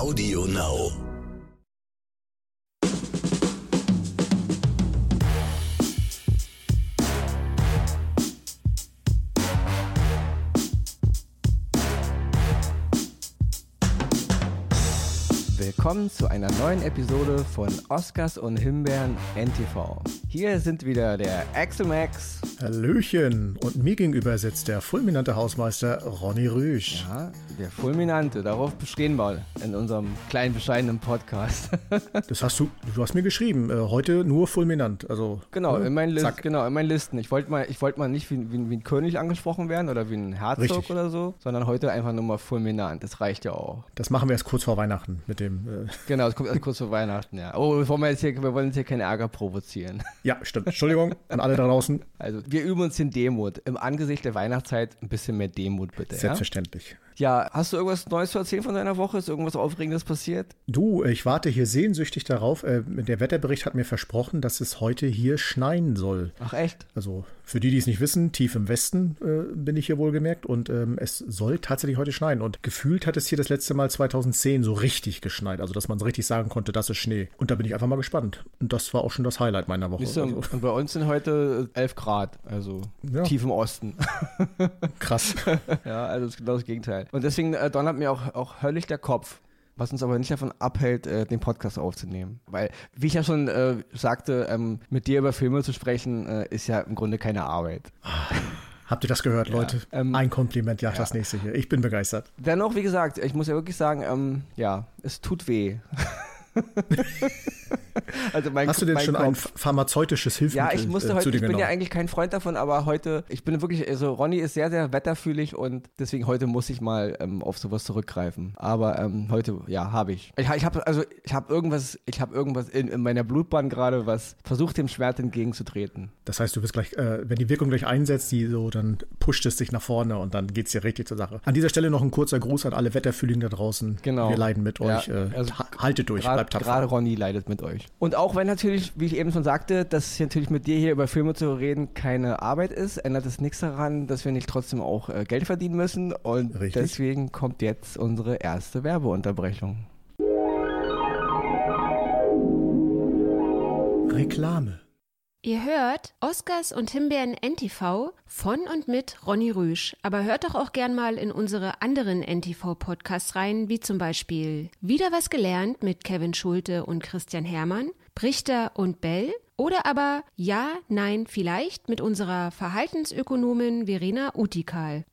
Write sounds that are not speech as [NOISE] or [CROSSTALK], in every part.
Audio Now. Willkommen zu einer neuen Episode von Oscars und Himbeeren NTV. Hier sind wieder der Axel Max. Hallöchen. Und mir gegenüber sitzt der fulminante Hausmeister Ronny Rüsch. Ja, der Fulminante, darauf bestehen wir in unserem kleinen, bescheidenen Podcast. [LAUGHS] Das hast du, du hast mir geschrieben, äh, heute nur fulminant. Also, genau, ne? in meinen Listen, Zack. genau, in meinen Listen. Ich wollte mal, ich wollte mal nicht wie, wie, wie ein König angesprochen werden oder wie ein Herzog Richtig. oder so, sondern heute einfach nur mal fulminant. Das reicht ja auch. Das machen wir erst kurz vor Weihnachten mit dem. Äh, Genau, das kommt erst kurz vor Weihnachten, ja. Oh, wir wollen jetzt hier, wir wollen jetzt hier keinen Ärger provozieren. ja, stimmt. Entschuldigung an alle da draußen. Also, wir üben uns in Demut. Im Angesicht der Weihnachtszeit ein bisschen mehr Demut, bitte. Selbstverständlich. ja, hast du irgendwas Neues zu erzählen von deiner Woche? Ist irgendwas Aufregendes passiert? Du, ich warte hier sehnsüchtig darauf. Äh, der Wetterbericht hat mir versprochen, dass es heute hier schneien soll. Ach, echt? Also für die, die es nicht wissen, tief im Westen äh, bin ich hier wohlgemerkt und ähm, es soll tatsächlich heute schneien. Und gefühlt hat es hier das letzte Mal 2010 so richtig geschneit, also dass man so richtig sagen konnte, das ist Schnee. Und da bin ich einfach mal gespannt. Und das war auch schon das Highlight meiner Woche. Du, Also, und bei uns sind heute 11 Grad, also Ja. tief im Osten. [LAUGHS] krass. ja, also das ist genau das Gegenteil. Und deswegen äh, donnert mir auch, auch höllisch der Kopf. Was uns aber nicht davon abhält, äh, den Podcast aufzunehmen. Weil, wie ich ja schon äh, sagte, ähm, mit dir über Filme zu sprechen, äh, ist ja im Grunde keine Arbeit. Habt ihr das gehört, Leute? ähm, Ein Kompliment jagt das nächste hier. Ich bin begeistert. Dennoch, wie gesagt, ich muss ja wirklich sagen, ähm, ja, es tut weh. [LAUGHS] [LAUGHS] also mein, Hast du denn schon Kopf. ein ph- pharmazeutisches Hilfsmittel Ja, ich musste äh, heute, dir ich bin genommen? ja eigentlich kein Freund davon, aber heute, ich bin wirklich, also Ronny ist sehr, sehr wetterfühlig und deswegen heute muss ich mal ähm, auf sowas zurückgreifen. Aber ähm, heute, ja, habe ich. Ich, ich habe also, ich habe irgendwas, ich habe irgendwas in, in meiner Blutbahn gerade, was versucht dem Schwert entgegenzutreten. Das heißt, du bist gleich, äh, wenn die Wirkung gleich einsetzt, die so, dann pusht es dich nach vorne und dann geht's dir richtig zur Sache. An dieser Stelle noch ein kurzer Gruß an alle Wetterfühligen da draußen. Genau. Wir leiden mit Ja, euch. Äh, also ha- haltet durch, Gerade bleibt tapfer. gerade Ronny leidet mit euch. Und auch wenn natürlich, wie ich eben schon sagte, dass natürlich mit dir hier über Filme zu reden keine Arbeit ist, ändert es nichts daran, dass wir nicht trotzdem auch äh, Geld verdienen müssen. Und Richtig. deswegen kommt jetzt unsere erste Werbeunterbrechung. Reklame. Ihr hört Oscars und Himbeeren NTV von und mit Ronny Rüsch. Aber hört doch auch gern mal in unsere anderen NTV-Podcasts rein, wie zum Beispiel Wieder was gelernt mit Kevin Schulte und Christian Hermann, Brichter und Bell oder aber Ja, Nein, Vielleicht mit unserer Verhaltensökonomin Verena Utikal.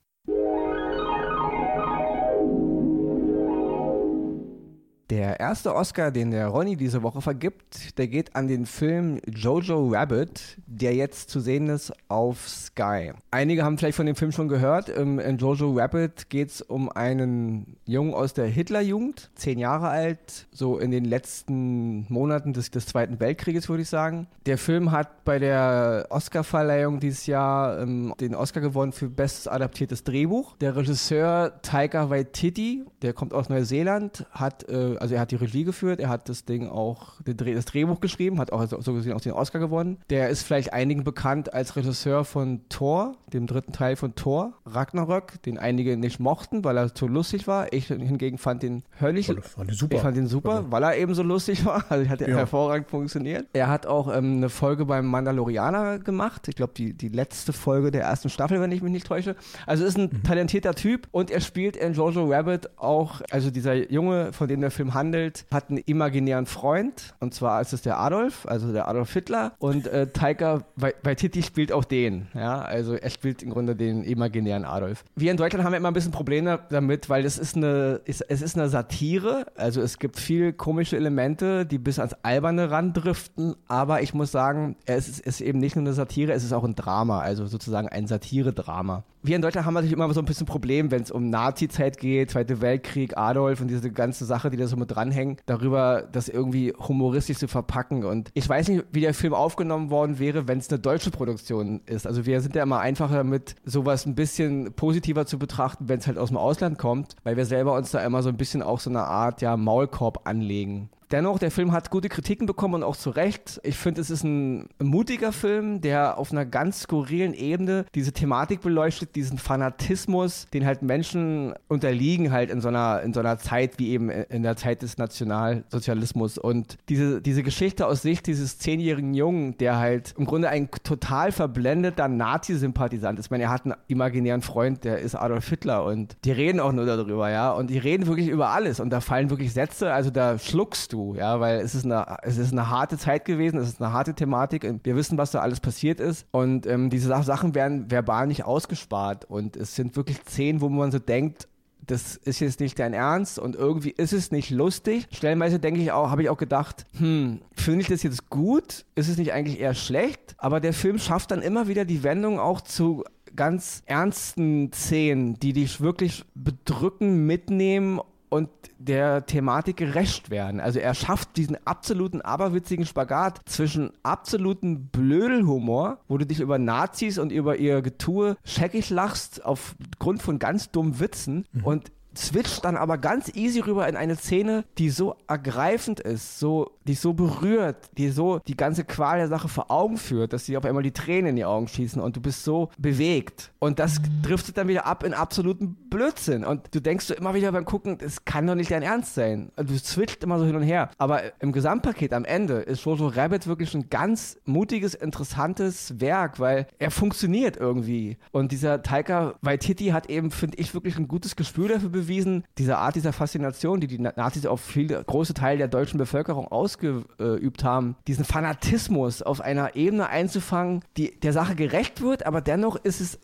Der erste Oscar, den der Ronny diese Woche vergibt, der geht an den Film Jojo Rabbit, der jetzt zu sehen ist auf Sky. Einige haben vielleicht von dem Film schon gehört. Ähm, In Jojo Rabbit geht es um einen Jungen aus der Hitlerjugend, zehn Jahre alt, so in den letzten Monaten des, des Zweiten Weltkrieges, würde ich sagen. Der Film hat bei der Oscarverleihung dieses Jahr ähm, den Oscar gewonnen für bestes adaptiertes Drehbuch. Der Regisseur Taika Waititi, der kommt aus Neuseeland, hat, äh, also er hat die Regie geführt, er hat das Ding auch, das Drehbuch geschrieben, hat auch so gesehen auch den Oscar gewonnen. Der ist vielleicht einigen bekannt als Regisseur von Thor, dem dritten Teil von Thor, Ragnarök, den einige nicht mochten, weil er zu lustig war. Ich hingegen fand den höllisch, Fand- fand den super. ich fand den super, Also- weil er eben so lustig war. Also hat er Ja. hervorragend funktioniert. Er hat auch ähm, eine Folge beim Mandalorianer gemacht. Ich glaube, die, die letzte Folge der ersten Staffel, wenn ich mich nicht täusche. Also ist ein talentierter Typ und er spielt in Jojo Rabbit auch, also dieser Junge, von dem der Film handelt, hat einen imaginären Freund. Und zwar ist es der Adolf, also der Adolf Hitler. Und äh, Taika Wai- Waititi spielt auch den. Ja, also er spielt im Grunde den imaginären Adolf. Wir in Deutschland haben ja immer ein bisschen Probleme damit, weil es ist eine, es, ist eine Satire. Also es gibt viel komische Elemente, die bis ans Alberne randriften. Aber ich muss sagen, es ist, es ist eben nicht nur eine Satire, es ist auch ein Drama. Also sozusagen ein Satire-Drama. Wir in Deutschland haben natürlich immer so ein bisschen Problem, wenn es um Nazi-Zeit geht, Zweite Weltkrieg, Adolf und diese ganze Sache, die da so mit dranhängen, darüber das irgendwie humoristisch zu verpacken. Und ich weiß nicht, wie der Film aufgenommen worden wäre, wenn es eine deutsche Produktion ist. Also wir sind ja immer einfacher damit, sowas ein bisschen positiver zu betrachten, wenn es halt aus dem Ausland kommt, weil wir selber uns da immer so ein bisschen auch so eine Art ja, Maulkorb anlegen. Dennoch, der Film hat gute Kritiken bekommen und auch zu Recht. Ich finde, es ist ein mutiger Film, der auf einer ganz skurrilen Ebene diese Thematik beleuchtet, diesen Fanatismus, den halt Menschen unterliegen halt in so einer, in so einer Zeit wie eben in der Zeit des Nationalsozialismus. Und diese, diese Geschichte aus Sicht dieses zehnjährigen Jungen, der halt im Grunde ein total verblendeter Nazi-Sympathisant ist. Ich meine, er hat einen imaginären Freund, der ist Adolf Hitler und die reden auch nur darüber, ja. Und die reden wirklich über alles und da fallen wirklich Sätze, also da schluckst du, ja, weil es ist eine, es ist eine harte Zeit gewesen, es ist eine harte Thematik und wir wissen, was da alles passiert ist. Und ähm, diese Sachen werden verbal nicht ausgespart und es sind wirklich Szenen, wo man so denkt, das ist jetzt nicht dein Ernst und irgendwie ist es nicht lustig. Stellenweise denke ich auch, habe ich auch gedacht, hm, finde ich das jetzt gut? Ist es nicht eigentlich eher schlecht? Aber der Film schafft dann immer wieder die Wendung auch zu ganz ernsten Szenen, die dich wirklich bedrücken, mitnehmen und der Thematik gerecht werden. Also er schafft diesen absoluten aberwitzigen Spagat zwischen absoluten Blödelhumor, wo du dich über Nazis und über ihr Getue scheckig lachst aufgrund von ganz dummen Witzen mhm. und switcht dann aber ganz easy rüber in eine Szene, die so ergreifend ist, so, die so berührt, die so die ganze Qual der Sache vor Augen führt, dass sie auf einmal die Tränen in die Augen schießen und du bist so bewegt. Und das driftet dann wieder ab in absoluten Blödsinn. Und du denkst so immer wieder beim Gucken, das kann doch nicht dein Ernst sein. Und du switcht immer so hin und her. Aber im Gesamtpaket am Ende ist Jojo Rabbit wirklich ein ganz mutiges, interessantes Werk, weil er funktioniert irgendwie. Und dieser Taika Waititi hat eben, finde ich, wirklich ein gutes Gespür dafür bewegt, bewiesen, diese Art dieser Faszination, die die Nazis auf viele große Teile der deutschen Bevölkerung ausgeübt haben, diesen Fanatismus auf einer Ebene einzufangen, die der Sache gerecht wird, aber dennoch ist es,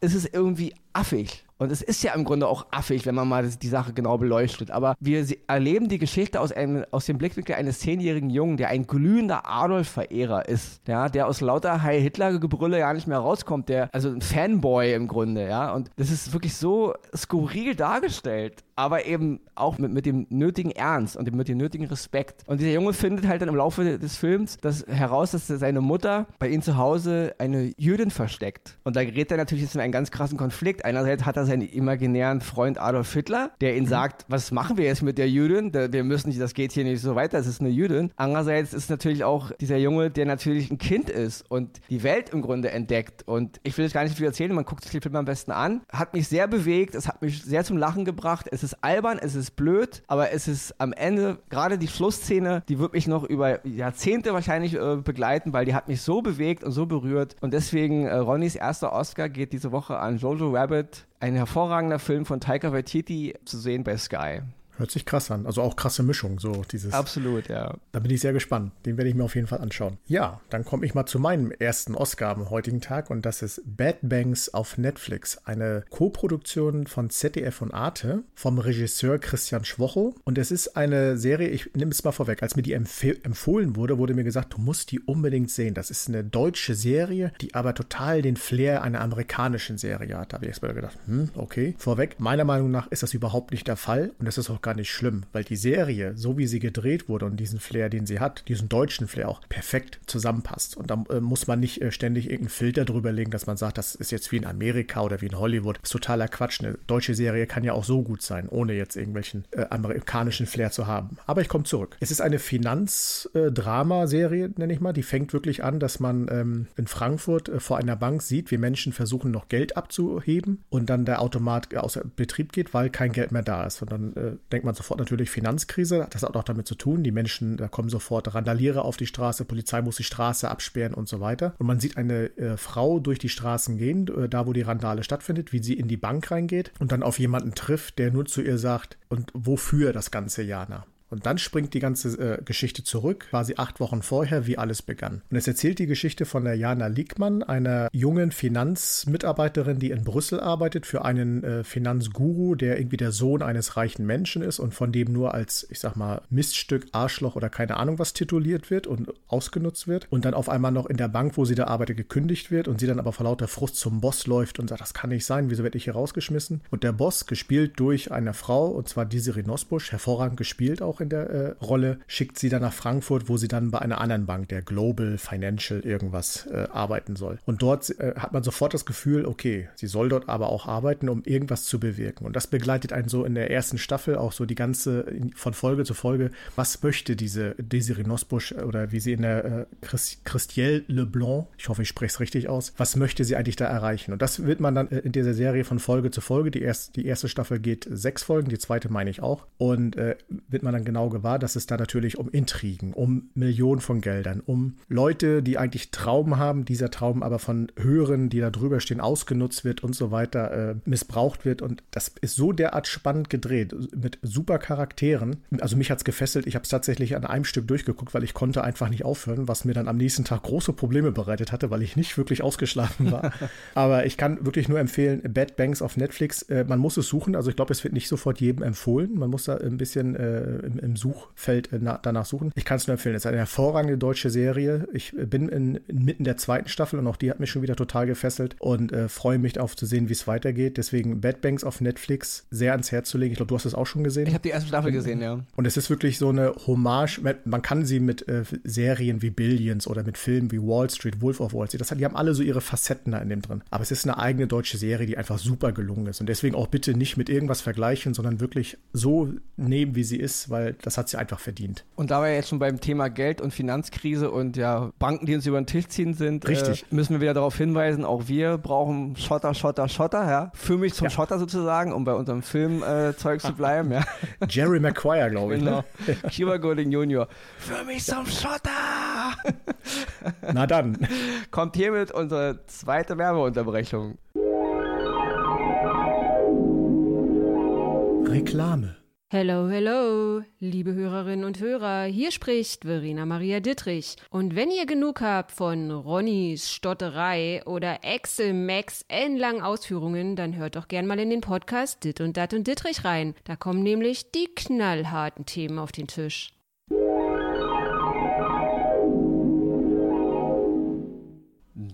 ist es irgendwie affig. Und es ist ja im Grunde auch affig, wenn man mal die Sache genau beleuchtet. Aber wir erleben die Geschichte aus, einem, aus dem Blickwinkel eines zehnjährigen Jungen, der ein glühender Adolf-Verehrer ist. Ja, der aus lauter Heil Hitler-Gebrülle ja nicht mehr rauskommt. Der, also ein Fanboy im Grunde, ja. Und das ist wirklich so skurril dargestellt aber eben auch mit, mit dem nötigen Ernst und mit dem nötigen Respekt. Und dieser Junge findet halt dann im Laufe des Films das heraus, dass seine Mutter bei ihm zu Hause eine Jüdin versteckt. Und da gerät er natürlich jetzt in einen ganz krassen Konflikt. Einerseits hat er seinen imaginären Freund Adolf Hitler, der ihn mhm. sagt, was machen wir jetzt mit der Jüdin? Wir müssen nicht, das geht hier nicht so weiter, es ist eine Jüdin. Andererseits ist natürlich auch dieser Junge, der natürlich ein Kind ist und die Welt im Grunde entdeckt. Und ich will jetzt gar nicht viel erzählen, man guckt sich den Film am besten an. Hat mich sehr bewegt, es hat mich sehr zum Lachen gebracht. Es ist albern, es ist blöd, aber es ist am Ende, gerade die Schlussszene, die wird mich noch über Jahrzehnte wahrscheinlich äh, begleiten, weil die hat mich so bewegt und so berührt. Und deswegen, äh, Ronnys erster Oscar geht diese Woche an Jojo Rabbit, ein hervorragender Film von Taika Waititi zu sehen bei Sky. Hört sich krass an. Also auch krasse Mischung, so dieses. Absolut, ja. Da bin ich sehr gespannt. Den werde ich mir auf jeden Fall anschauen. Ja, dann komme ich mal zu meinem ersten Oscar am heutigen Tag und das ist Bad Banks auf Netflix. Eine Co-Produktion von ZDF und Arte vom Regisseur Christian Schwochel. Und es ist eine Serie, ich nehme es mal vorweg, als mir die empf empfohlen wurde, wurde mir gesagt, du musst die unbedingt sehen. Das ist eine deutsche Serie, die aber total den Flair einer amerikanischen Serie hat. Da habe ich erstmal gedacht, hm, okay. Vorweg, meiner Meinung nach ist das überhaupt nicht der Fall und das ist auch gar nicht schlimm, weil die Serie, so wie sie gedreht wurde und diesen Flair, den sie hat, diesen deutschen Flair auch perfekt zusammenpasst. Und da äh, muss man nicht äh, ständig irgendeinen Filter drüber legen, dass man sagt, das ist jetzt wie in Amerika oder wie in Hollywood. Das ist totaler Quatsch. Eine deutsche Serie kann ja auch so gut sein, ohne jetzt irgendwelchen äh, amerikanischen Flair zu haben. Aber ich komme zurück. Es ist eine Finanzdrama-Serie, nenne ich mal. Die fängt wirklich an, dass man ähm, in Frankfurt äh, vor einer Bank sieht, wie Menschen versuchen, noch Geld abzuheben und dann der Automat außer Betrieb geht, weil kein Geld mehr da ist. Und dann äh, denkt man sofort, natürlich Finanzkrise. Das hat auch damit zu tun. Die Menschen, da kommen sofort Randalierer auf die Straße, Polizei muss die Straße absperren und so weiter. Und man sieht eine äh, Frau durch die Straßen gehen, äh, da wo die Randale stattfindet, wie sie in die Bank reingeht und dann auf jemanden trifft, der nur zu ihr sagt, und wofür das ganze Jana? Und dann springt die ganze äh, Geschichte zurück, quasi acht Wochen vorher, wie alles begann. Und es erzählt die Geschichte von der Jana Liegmann, einer jungen Finanzmitarbeiterin, die in Brüssel arbeitet, für einen äh, Finanzguru, der irgendwie der Sohn eines reichen Menschen ist und von dem nur als, ich sag mal, Miststück, Arschloch oder keine Ahnung was tituliert wird und ausgenutzt wird. Und dann auf einmal noch in der Bank, wo sie da arbeitet, gekündigt wird und sie dann aber vor lauter Frust zum Boss läuft und sagt, das kann nicht sein, wieso werde ich hier rausgeschmissen? Und der Boss, gespielt durch eine Frau, und zwar diese Nosbusch, hervorragend gespielt auch, auch in der äh, Rolle, schickt sie dann nach Frankfurt, wo sie dann bei einer anderen Bank, der Global Financial irgendwas, äh, arbeiten soll. Und dort äh, hat man sofort das Gefühl, okay, sie soll dort aber auch arbeiten, um irgendwas zu bewirken. Und das begleitet einen so in der ersten Staffel auch so die ganze, von Folge zu Folge, was möchte diese Desiree Nosbusch oder wie sie in der äh, Christielle Leblanc, ich hoffe, ich spreche es richtig aus, was möchte sie eigentlich da erreichen? Und das wird man dann äh, in dieser Serie von Folge zu Folge, die, erst, die erste Staffel geht sechs Folgen, die zweite meine ich auch, und äh, wird man dann genau gewahr, dass es da natürlich um Intrigen, um Millionen von Geldern, um Leute, die eigentlich Traum haben, dieser Traum aber von Höheren, die da drüber stehen, ausgenutzt wird und so weiter, äh, missbraucht wird. Und das ist so derart spannend gedreht, mit super Charakteren. Also mich hat es gefesselt. Ich habe es tatsächlich an einem Stück durchgeguckt, weil ich konnte einfach nicht aufhören, was mir dann am nächsten Tag große Probleme bereitet hatte, weil ich nicht wirklich ausgeschlafen war. [LAUGHS] aber ich kann wirklich nur empfehlen, Bad Banks auf Netflix. Äh, man muss es suchen. Also ich glaube, es wird nicht sofort jedem empfohlen. Man muss da ein bisschen äh, im, im, Suchfeld äh, na, danach suchen. Ich kann es nur empfehlen. Es ist eine hervorragende deutsche Serie. Ich bin in, inmitten der zweiten Staffel und auch die hat mich schon wieder total gefesselt und äh, freue mich darauf zu sehen, wie es weitergeht. Deswegen Bad Banks auf Netflix sehr ans Herz zu legen. Ich glaube, du hast es auch schon gesehen. Ich habe die erste Staffel gesehen, ja. Und es ist wirklich so eine Hommage. Man kann sie mit äh, Serien wie Billions oder mit Filmen wie Wall Street, Wolf of Wall Street, das hat, die haben alle so ihre Facetten da in dem drin. Aber es ist eine eigene deutsche Serie, die einfach super gelungen ist. Und deswegen auch bitte nicht mit irgendwas vergleichen, sondern wirklich so nehmen, wie sie ist, weil das hat sie einfach verdient. Und da wir jetzt schon beim Thema Geld und Finanzkrise und ja Banken, die uns über den Tisch ziehen sind, Richtig. Äh, müssen wir wieder darauf hinweisen, auch wir brauchen Schotter, Schotter, Schotter, ja. Für mich zum ja. Schotter sozusagen, um bei unserem Filmzeug äh, zu bleiben, ja. [LAUGHS] Jerry Maguire, glaube ich. Ne? Genau. Cuba Golding Jr. Für mich zum Schotter! Na dann. [LAUGHS] Kommt hiermit unsere zweite Werbeunterbrechung. Reklame. Hello, hello, liebe Hörerinnen und Hörer, hier spricht Verena Maria Dittrich. Und wenn ihr genug habt von Ronnys Stotterei oder Excel Max endlangen Ausführungen, dann hört doch gern mal in den Podcast Dit und Dat und Dittrich rein. Da kommen nämlich die knallharten Themen auf den Tisch.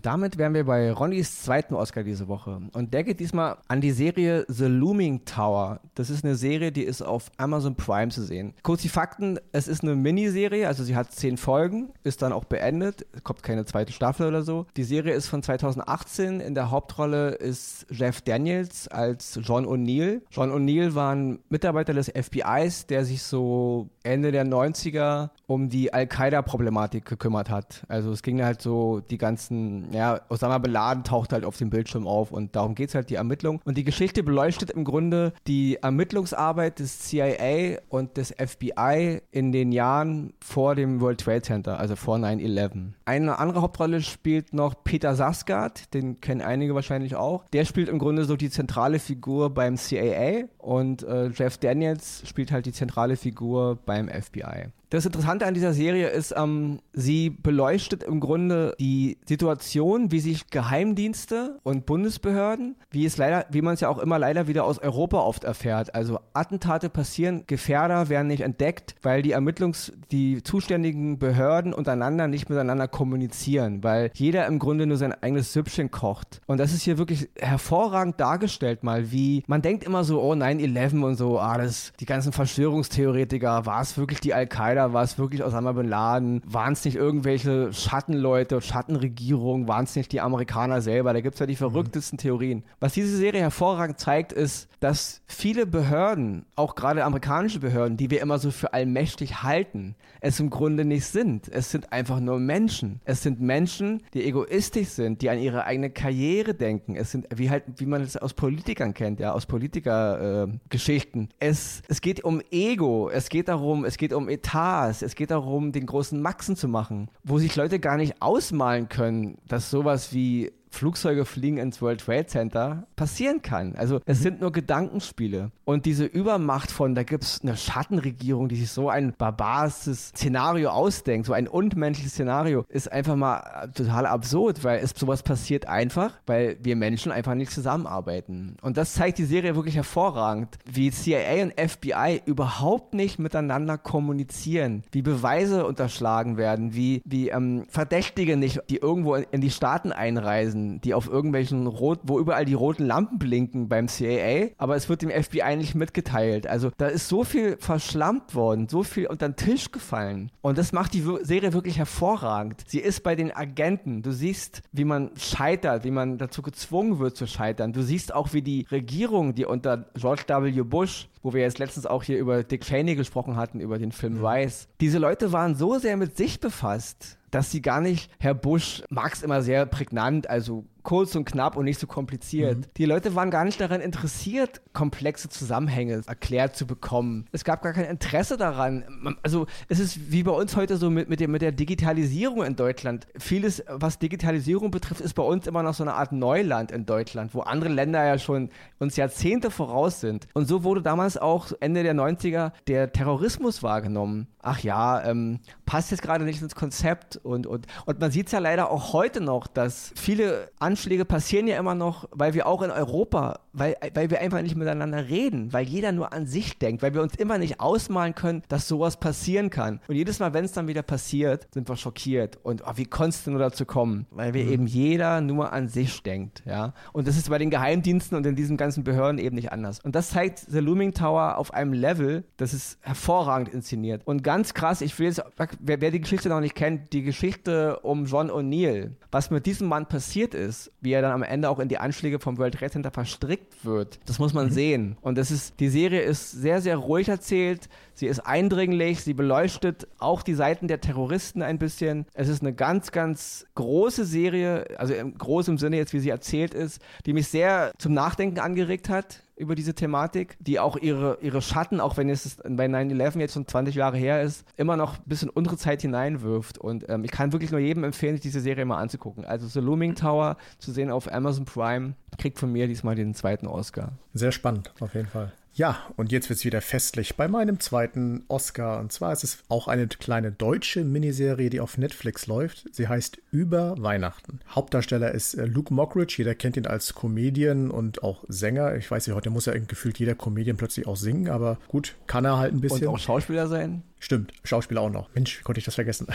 Damit wären wir bei Ronnys zweiten Oscar diese Woche. Und der geht diesmal an die Serie The Looming Tower. Das ist eine Serie, die ist auf Amazon Prime zu sehen. Kurz die Fakten: Es ist eine Miniserie, also sie hat zehn Folgen, ist dann auch beendet, kommt keine zweite Staffel oder so. Die Serie ist von 2018. In der Hauptrolle ist Jeff Daniels als John O'Neill. John O'Neill war ein Mitarbeiter des FBIs, der sich so Ende der 90er um die Al-Qaida-Problematik gekümmert hat. Also es ging halt so die ganzen ja, Osama Bin Laden taucht halt auf dem Bildschirm auf und darum geht es halt, die Ermittlung. Und die Geschichte beleuchtet im Grunde die Ermittlungsarbeit des CIA und des FBI in den Jahren vor dem World Trade Center, also vor 9-11. Eine andere Hauptrolle spielt noch Peter Sarsgaard, den kennen einige wahrscheinlich auch. Der spielt im Grunde so die zentrale Figur beim CIA und äh, Jeff Daniels spielt halt die zentrale Figur beim FBI. Das Interessante an dieser Serie ist, ähm, sie beleuchtet im Grunde die Situation, wie sich Geheimdienste und Bundesbehörden, wie es leider, wie man es ja auch immer leider wieder aus Europa oft erfährt. Also Attentate passieren, Gefährder werden nicht entdeckt, weil die Ermittlungs-, die zuständigen Behörden untereinander nicht miteinander kommunizieren, weil jeder im Grunde nur sein eigenes Süppchen kocht. Und das ist hier wirklich hervorragend dargestellt mal, wie man denkt immer so, oh 9-11 und so, ah, das, die ganzen Verschwörungstheoretiker, war es wirklich die Al-Qaida? Al-Qaida? War es wirklich Osama Bin Laden? Waren es nicht irgendwelche Schattenleute, Schattenregierungen? Waren es nicht die Amerikaner selber? Da gibt es ja die verrücktesten mhm. Theorien. Was diese Serie hervorragend zeigt, ist, dass viele Behörden, auch gerade amerikanische Behörden, die wir immer so für allmächtig halten, es im Grunde nicht sind. Es sind einfach nur Menschen. Es sind Menschen, die egoistisch sind, die an ihre eigene Karriere denken. Es sind, wie halt, wie man es aus Politikern kennt, ja, aus Politikergeschichten. Äh, es, es geht um Ego, es geht darum, es geht um Etat, Spaß. Es geht darum, den großen Maxen zu machen, wo sich Leute gar nicht ausmalen können, dass sowas wie Flugzeuge fliegen ins World Trade Center passieren kann. Also es mhm. sind nur Gedankenspiele. Und diese Übermacht von, da gibt es eine Schattenregierung, die sich so ein barbarisches Szenario ausdenkt, so ein unmenschliches Szenario, ist einfach mal total absurd, weil es sowas passiert einfach, weil wir Menschen einfach nicht zusammenarbeiten. Und das zeigt die Serie wirklich hervorragend, wie CIA und FBI überhaupt nicht miteinander kommunizieren, wie Beweise unterschlagen werden, wie, wie ähm, Verdächtige nicht, die irgendwo in die Staaten einreisen, lesen, die auf irgendwelchen rot, wo überall die roten Lampen blinken beim CIA, aber es wird dem FBI nicht mitgeteilt. Also da ist so viel verschlammt worden, so viel unter den Tisch gefallen. Und das macht die Serie wirklich hervorragend. Sie ist bei den Agenten. Du siehst, wie man scheitert, wie man dazu gezwungen wird zu scheitern. Du siehst auch, wie die Regierung, die unter George W. Bush wo wir jetzt letztens auch hier über Dick Cheney gesprochen hatten, über den Film Rice. Diese Leute waren so sehr mit sich befasst, dass sie gar nicht, Herr Bush mag es immer sehr prägnant, also kurz und knapp und nicht so kompliziert. Mhm. Die Leute waren gar nicht daran interessiert, komplexe Zusammenhänge erklärt zu bekommen. Es gab gar kein Interesse daran. Also es ist wie bei uns heute so mit, mit, der, mit der Digitalisierung in Deutschland. Vieles, was Digitalisierung betrifft, ist bei uns immer noch so eine Art Neuland in Deutschland, wo andere Länder ja schon uns Jahrzehnte voraus sind. Und so wurde damals auch Ende der 90er der Terrorismus wahrgenommen. Ach ja, ähm, passt jetzt gerade nicht ins Konzept und, und, und man sieht es ja leider auch heute noch, dass viele Anschläge passieren ja immer noch, weil wir auch in Europa, weil, weil wir einfach nicht miteinander reden, weil jeder nur an sich denkt, weil wir uns immer nicht ausmalen können, dass sowas passieren kann. Und jedes Mal, wenn es dann wieder passiert, sind wir schockiert. Und oh, wie konnte es denn nur dazu kommen? Weil wir mhm. eben jeder nur an sich denkt, ja. Und das ist bei den Geheimdiensten und in diesen ganzen Behörden eben nicht anders. Und das zeigt The Looming Tower auf einem Level, das ist hervorragend inszeniert. Und ganz krass, ich will jetzt, wer, wer die Geschichte noch nicht kennt, die Geschichte um John O'Neill, was mit diesem Mann passiert ist, wie er dann am Ende auch in die Anschläge vom World Trade Center verstrickt wird, das muss man mhm. sehen. Und das ist, die Serie ist sehr, sehr ruhig erzählt, sie ist eindringlich, sie beleuchtet auch die Seiten der Terroristen ein bisschen. Es ist eine ganz, ganz große Serie, also im großen Sinne jetzt, wie sie erzählt ist, die mich sehr zum Nachdenken angeregt hat über diese Thematik, die auch ihre, ihre Schatten, auch wenn es bei 9-11 jetzt schon 20 Jahre her ist, immer noch ein bisschen unsere Zeit hineinwirft. Und ähm, ich kann wirklich nur jedem empfehlen, sich diese Serie mal anzugucken. Also The Looming Tower zu sehen auf Amazon Prime, kriegt von mir diesmal den zweiten Oscar. Sehr spannend, auf jeden Fall. Ja, und jetzt wird es wieder festlich bei meinem zweiten Oscar. Und zwar ist es auch eine kleine deutsche Miniserie, die auf Netflix läuft. Sie heißt Über Weihnachten. Hauptdarsteller ist äh, Luke Mockridge. Jeder kennt ihn als Comedian und auch Sänger. Ich weiß nicht, heute muss ja gefühlt jeder Comedian plötzlich auch singen, aber gut, kann er halt ein bisschen. Und auch Schauspieler sein? Stimmt, Schauspieler auch noch. Mensch, wie konnte ich das vergessen?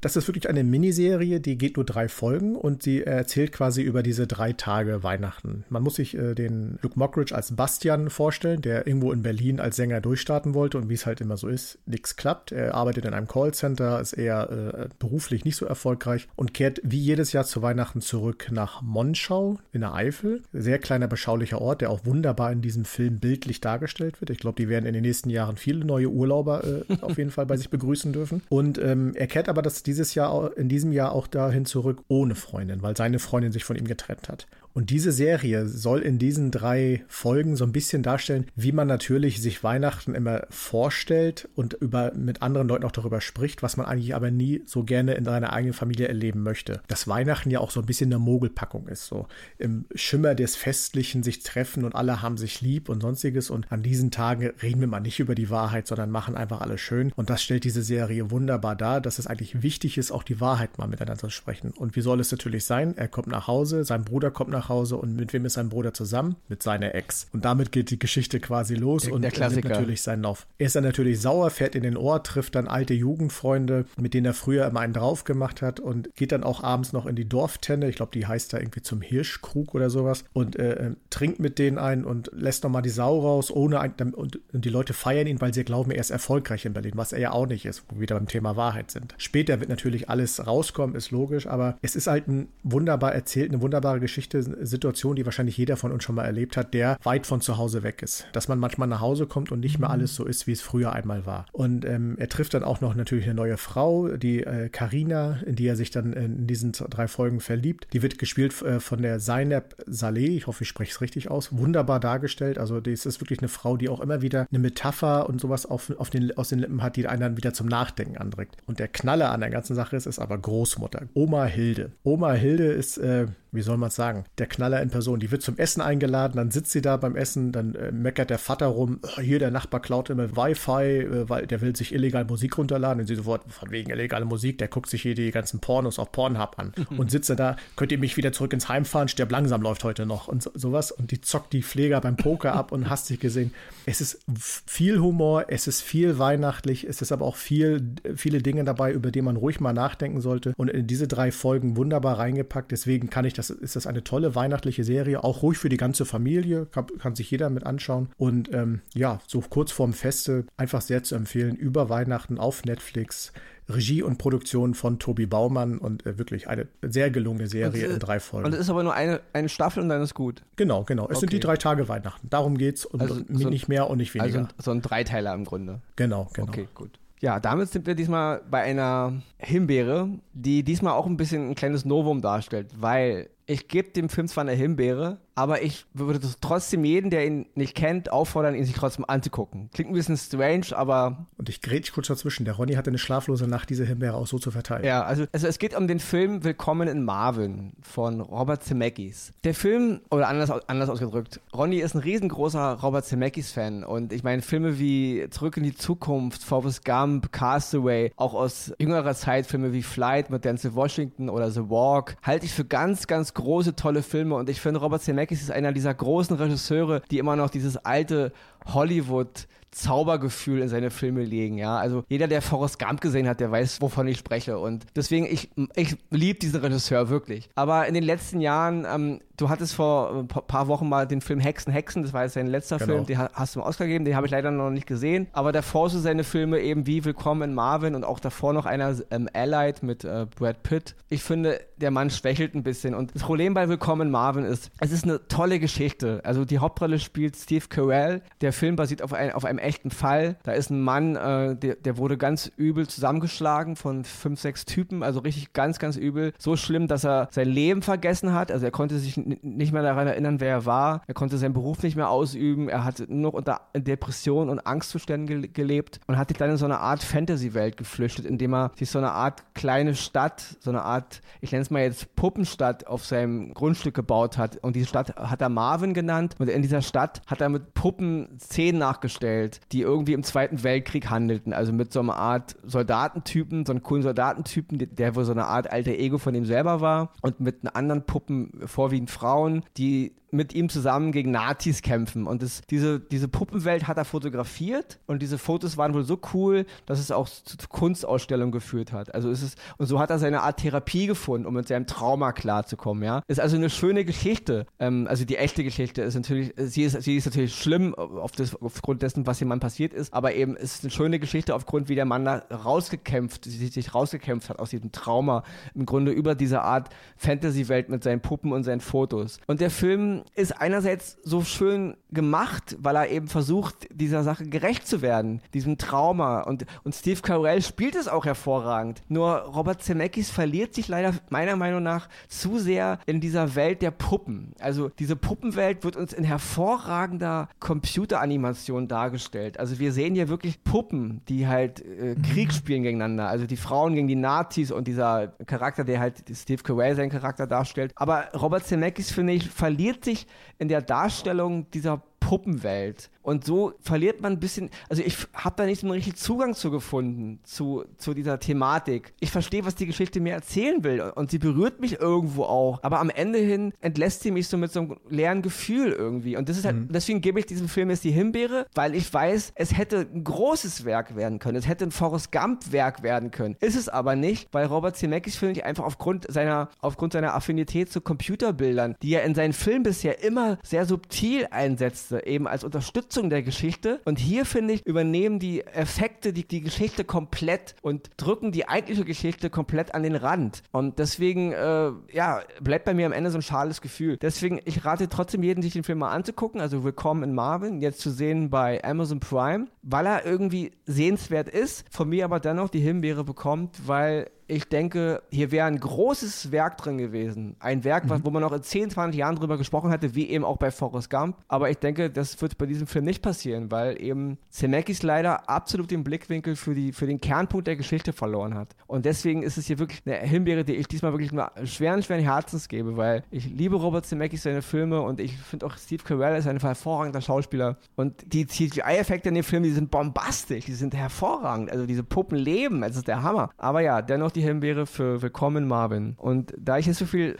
das ist wirklich eine Miniserie, die geht nur drei Folgen und sie erzählt quasi über diese drei Tage Weihnachten. Man muss sich äh, den Luke Mockridge als Bastian vorstellen, der irgendwo in Berlin als Sänger durchstarten wollte und wie es halt immer so ist, nichts klappt. Er arbeitet in einem Callcenter, ist eher äh, beruflich nicht so erfolgreich und kehrt wie jedes Jahr zu Weihnachten zurück nach Monschau in der Eifel. Sehr kleiner, beschaulicher Ort, der auch wunderbar in diesem Film bildlich dargestellt wird. Ich glaube, die werden in den nächsten Jahren viele neue Urlauber äh, auf jeden Fall bei sich begrüßen dürfen. Und ähm, er kehrt aber das dieses Jahr, in diesem Jahr auch dahin zurück ohne Freundin, weil seine Freundin sich von ihm getrennt hat. Und diese Serie soll in diesen drei Folgen so ein bisschen darstellen, wie man natürlich sich Weihnachten immer vorstellt und über, mit anderen Leuten auch darüber spricht, was man eigentlich aber nie so gerne in seiner eigenen Familie erleben möchte. Dass Weihnachten ja auch so ein bisschen eine Mogelpackung ist, so im Schimmer des Festlichen sich treffen und alle haben sich lieb und sonstiges und an diesen Tagen reden wir mal nicht über die Wahrheit, sondern machen einfach alles schön und das stellt diese Serie wunderbar dar, dass es eigentlich wichtig ist, auch die Wahrheit mal miteinander zu sprechen. Und wie soll es natürlich sein? Er kommt nach Hause, sein Bruder kommt nach nach Hause und mit wem ist sein Bruder zusammen? Mit seiner Ex. Und damit geht die Geschichte quasi los der, und der Klassiker. nimmt natürlich seinen Lauf. Er ist dann natürlich sauer, fährt in den Ort, trifft dann alte Jugendfreunde, mit denen er früher immer einen drauf gemacht hat und geht dann auch abends noch in die Dorftenne. Ich glaube, die heißt da irgendwie zum Hirschkrug oder sowas und äh, äh trinkt mit denen ein und lässt nochmal die Sau raus, ohne ein, und, und die Leute feiern ihn, weil sie glauben, er ist erfolgreich in Berlin, was er ja auch nicht ist, wo wir wieder beim Thema Wahrheit sind. Später wird natürlich alles rauskommen, ist logisch, aber es ist halt ein wunderbar erzählt, eine wunderbare Geschichte, Situation, die wahrscheinlich jeder von uns schon mal erlebt hat, der weit von zu Hause weg ist. Dass man manchmal nach Hause kommt und nicht mehr mhm. alles so ist, wie es früher einmal war. Und ähm, er trifft dann auch noch natürlich eine neue Frau, die Karina, äh, in die er sich dann in diesen drei Folgen verliebt. Die wird gespielt äh, von der Zainab Saleh. Ich hoffe, ich spreche es richtig aus. Wunderbar dargestellt. Also, das ist wirklich eine Frau, die auch immer wieder eine Metapher und sowas auf, auf den, aus den Lippen hat, die einen dann wieder zum Nachdenken anregt. Und der Knaller an der ganzen Sache ist, ist aber Großmutter. Oma Hilde. Oma Hilde ist, äh, wie soll man es sagen, der der Knaller in Person. Die wird zum Essen eingeladen, dann sitzt sie da beim Essen, dann äh, meckert der Vater rum, oh, hier der Nachbar klaut immer Wi-Fi, äh, weil der will sich illegal Musik runterladen. Und sie sofort, von wegen illegale Musik, der guckt sich hier die ganzen Pornos auf Pornhub an mhm. und sitzt da, könnt ihr mich wieder zurück ins Heim fahren, stirb langsam läuft heute noch und so, sowas. Und die zockt die Pfleger beim Poker ab und hast dich gesehen. Es ist viel Humor, es ist viel weihnachtlich, es ist aber auch viel, viele Dinge dabei, über die man ruhig mal nachdenken sollte. Und in diese drei Folgen wunderbar reingepackt. Deswegen kann ich das, ist das eine tolle weihnachtliche Serie, auch ruhig für die ganze Familie, kann, kann sich jeder mit anschauen. Und ähm, ja, so kurz vorm Feste einfach sehr zu empfehlen, über Weihnachten auf Netflix. Regie und Produktion von Tobi Baumann und äh, wirklich eine sehr gelungene Serie und, in drei Folgen. Und es ist aber nur eine, eine Staffel und dann ist gut. Genau, genau. Es okay. sind die drei Tage Weihnachten. Darum geht's und also so nicht mehr und nicht weniger. Also so ein Dreiteiler im Grunde. Genau, genau. Okay, gut. Ja, damit sind wir diesmal bei einer Himbeere, die diesmal auch ein bisschen ein kleines Novum darstellt, weil ich gebe dem Film zwar eine Himbeere, aber ich würde trotzdem jeden, der ihn nicht kennt, auffordern, ihn sich trotzdem anzugucken. Klingt ein bisschen strange, aber. Und ich grätsch kurz dazwischen. Der Ronny hatte eine schlaflose Nacht, diese Himbeere auch so zu verteilen. Ja, also, also es geht um den Film Willkommen in Marvin von Robert Zemeckis. Der Film, oder anders, anders ausgedrückt, Ronny ist ein riesengroßer Robert Zemeckis-Fan und ich meine, Filme wie Zurück in die Zukunft, Forrest Gump, Castaway, auch aus jüngerer Zeit Filme wie Flight mit Denzel Washington oder The Walk, halte ich für ganz, ganz große, tolle Filme und ich finde Robert Zemeckis ist einer dieser großen Regisseure, die immer noch dieses alte Hollywood Zaubergefühl in seine Filme legen, ja. Also jeder, der Forrest Gump gesehen hat, der weiß, wovon ich spreche. Und deswegen, ich, ich liebe diesen Regisseur wirklich. Aber in den letzten Jahren, ähm, du hattest vor ein paar Wochen mal den Film Hexen, Hexen, das war jetzt sein letzter genau. Film, den hast du im Oscar gegeben, den habe ich leider noch nicht gesehen. Aber davor so seine Filme eben wie Willkommen in Marvin und auch davor noch einer ähm, Allied mit äh, Brad Pitt. Ich finde, der Mann schwächelt ein bisschen. Und das Problem bei Willkommen in Marvin ist, es ist eine tolle Geschichte. Also die Hauptrolle spielt Steve Carell. Der Film basiert auf, ein, auf einem echten Fall. Da ist ein Mann, äh, der, der wurde ganz übel zusammengeschlagen von fünf, sechs Typen, also richtig ganz, ganz übel. So schlimm, dass er sein Leben vergessen hat. Also er konnte sich nicht mehr daran erinnern, wer er war. Er konnte seinen Beruf nicht mehr ausüben. Er hat nur noch unter Depressionen und Angstzuständen ge gelebt und hat sich dann in so eine Art Fantasy-Welt geflüchtet, indem er sich so eine Art kleine Stadt, so eine Art, ich nenne es mal jetzt Puppenstadt auf seinem Grundstück gebaut hat. Und diese Stadt hat er Marvin genannt. Und in dieser Stadt hat er mit Puppen Szenen nachgestellt, die irgendwie im Zweiten Weltkrieg handelten. Also mit so einer Art Soldatentypen, so einem coolen Soldatentypen, der wohl so eine Art alter Ego von ihm selber war. Und mit anderen Puppen, vorwiegend Frauen, die mit ihm zusammen gegen Nazis kämpfen. Und das, diese, diese Puppenwelt hat er fotografiert und diese Fotos waren wohl so cool, dass es auch zu Kunstausstellungen geführt hat. Also ist es, und so hat er seine Art Therapie gefunden, um mit seinem Trauma klarzukommen, ja. Ist also eine schöne Geschichte. Ähm, also die echte Geschichte ist natürlich, sie ist, sie ist natürlich schlimm auf das, aufgrund dessen, was jemand passiert ist, aber eben ist es eine schöne Geschichte aufgrund, wie der Mann da rausgekämpft, sich rausgekämpft hat aus diesem Trauma. Im Grunde über diese Art Fantasy-Welt mit seinen Puppen und seinen Fotos. Und der Film ist einerseits so schön gemacht, weil er eben versucht, dieser Sache gerecht zu werden, diesem Trauma. Und, und Steve Carell spielt es auch hervorragend. Nur Robert Zemeckis verliert sich leider meiner Meinung nach zu sehr in dieser Welt der Puppen. Also diese Puppenwelt wird uns in hervorragender Computeranimation dargestellt. Also wir sehen hier wirklich Puppen, die halt äh, Krieg spielen gegeneinander. Also die Frauen gegen die Nazis und dieser Charakter, der halt Steve Carell seinen Charakter darstellt. Aber Robert Zemeckis, finde ich, verliert sich in der Darstellung dieser Puppenwelt. Und so verliert man ein bisschen, also ich habe da nicht so einen richtigen Zugang zu gefunden, zu, zu dieser Thematik. Ich verstehe, was die Geschichte mir erzählen will und sie berührt mich irgendwo auch. Aber am Ende hin entlässt sie mich so mit so einem leeren Gefühl irgendwie. Und das ist halt, mhm. deswegen gebe ich diesem Film jetzt die Himbeere, weil ich weiß, es hätte ein großes Werk werden können. Es hätte ein Forrest Gump-Werk werden können. Ist es aber nicht, weil Robert Zemeckis, finde ich, einfach aufgrund seiner, aufgrund seiner Affinität zu Computerbildern, die er in seinen Filmen bisher immer sehr subtil einsetzte, eben als Unterstützung Unterstützung der Geschichte. Und hier, finde ich, übernehmen die Effekte die, die Geschichte komplett und drücken die eigentliche Geschichte komplett an den Rand. Und deswegen, äh, ja, bleibt bei mir am Ende so ein schales Gefühl. Deswegen, ich rate trotzdem jedem, sich den Film mal anzugucken. Also Willkommen in Marvin, jetzt zu sehen bei Amazon Prime, weil er irgendwie sehenswert ist, von mir aber dennoch die Himbeere bekommt, weil ich denke, hier wäre ein großes Werk drin gewesen. Ein Werk, mhm. wo man noch in 10, 20 Jahren drüber gesprochen hätte, wie eben auch bei Forrest Gump. Aber ich denke, das wird bei diesem Film nicht passieren, weil eben Zemeckis leider absolut den Blickwinkel für, die, für den Kernpunkt der Geschichte verloren hat. Und deswegen ist es hier wirklich eine Himbeere, die ich diesmal wirklich nur schweren, schweren Herzens gebe, weil ich liebe Robert Zemeckis, seine Filme und ich finde auch Steve Carell ist ein hervorragender Schauspieler. Und die CGI-Effekte in dem Film, die sind bombastisch, die sind hervorragend. Also diese Puppen leben, es ist der Hammer. Aber ja, dennoch die Himbeere für Willkommen Marvin. Und da ich jetzt so viel,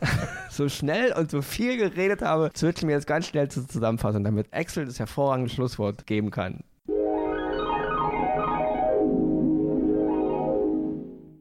[LAUGHS] so schnell und so viel geredet habe, switchen wir jetzt ganz schnell zur Zusammenfassung, damit Axel das hervorragende Schlusswort geben kann.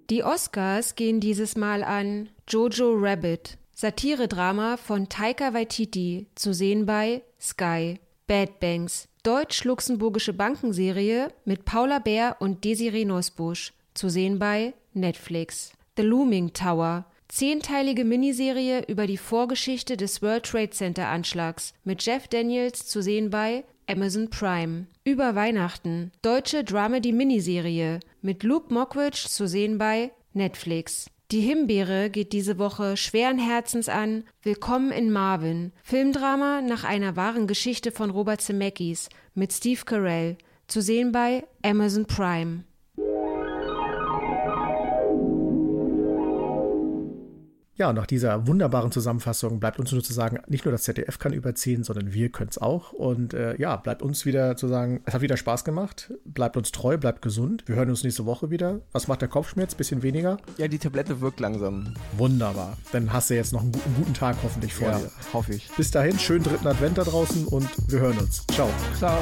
Die Oscars gehen dieses Mal an Jojo Rabbit, Satire-Drama von Taika Waititi, zu sehen bei Sky. Bad Banks, deutsch-luxemburgische Bankenserie mit Paula Bär und Desiree Nussbusch, zu sehen bei Netflix. The Looming Tower, zehnteilige Miniserie über die Vorgeschichte des World Trade Center Anschlags mit Jeff Daniels zu sehen bei Amazon Prime. Über Weihnachten, deutsche Dramedy-Miniserie mit Luke Mockridge zu sehen bei Netflix. Die Himbeere geht diese Woche schweren Herzens an Willkommen in Marvin, Filmdrama nach einer wahren Geschichte von Robert Zemeckis mit Steve Carell, zu sehen bei Amazon Prime. Ja, nach dieser wunderbaren Zusammenfassung bleibt uns nur zu sagen, nicht nur das ZDF kann überziehen, sondern wir können es auch. Und äh, ja, bleibt uns wieder zu sagen, es hat wieder Spaß gemacht, bleibt uns treu, bleibt gesund. Wir hören uns nächste Woche wieder. Was macht der Kopfschmerz? Bisschen weniger? Ja, die Tablette wirkt langsam. Wunderbar. Dann hast du jetzt noch einen, einen guten Tag hoffentlich vor ja, dir. hoffe ich. Bis dahin, schönen dritten Advent da draußen und wir hören uns. Ciao. Ciao.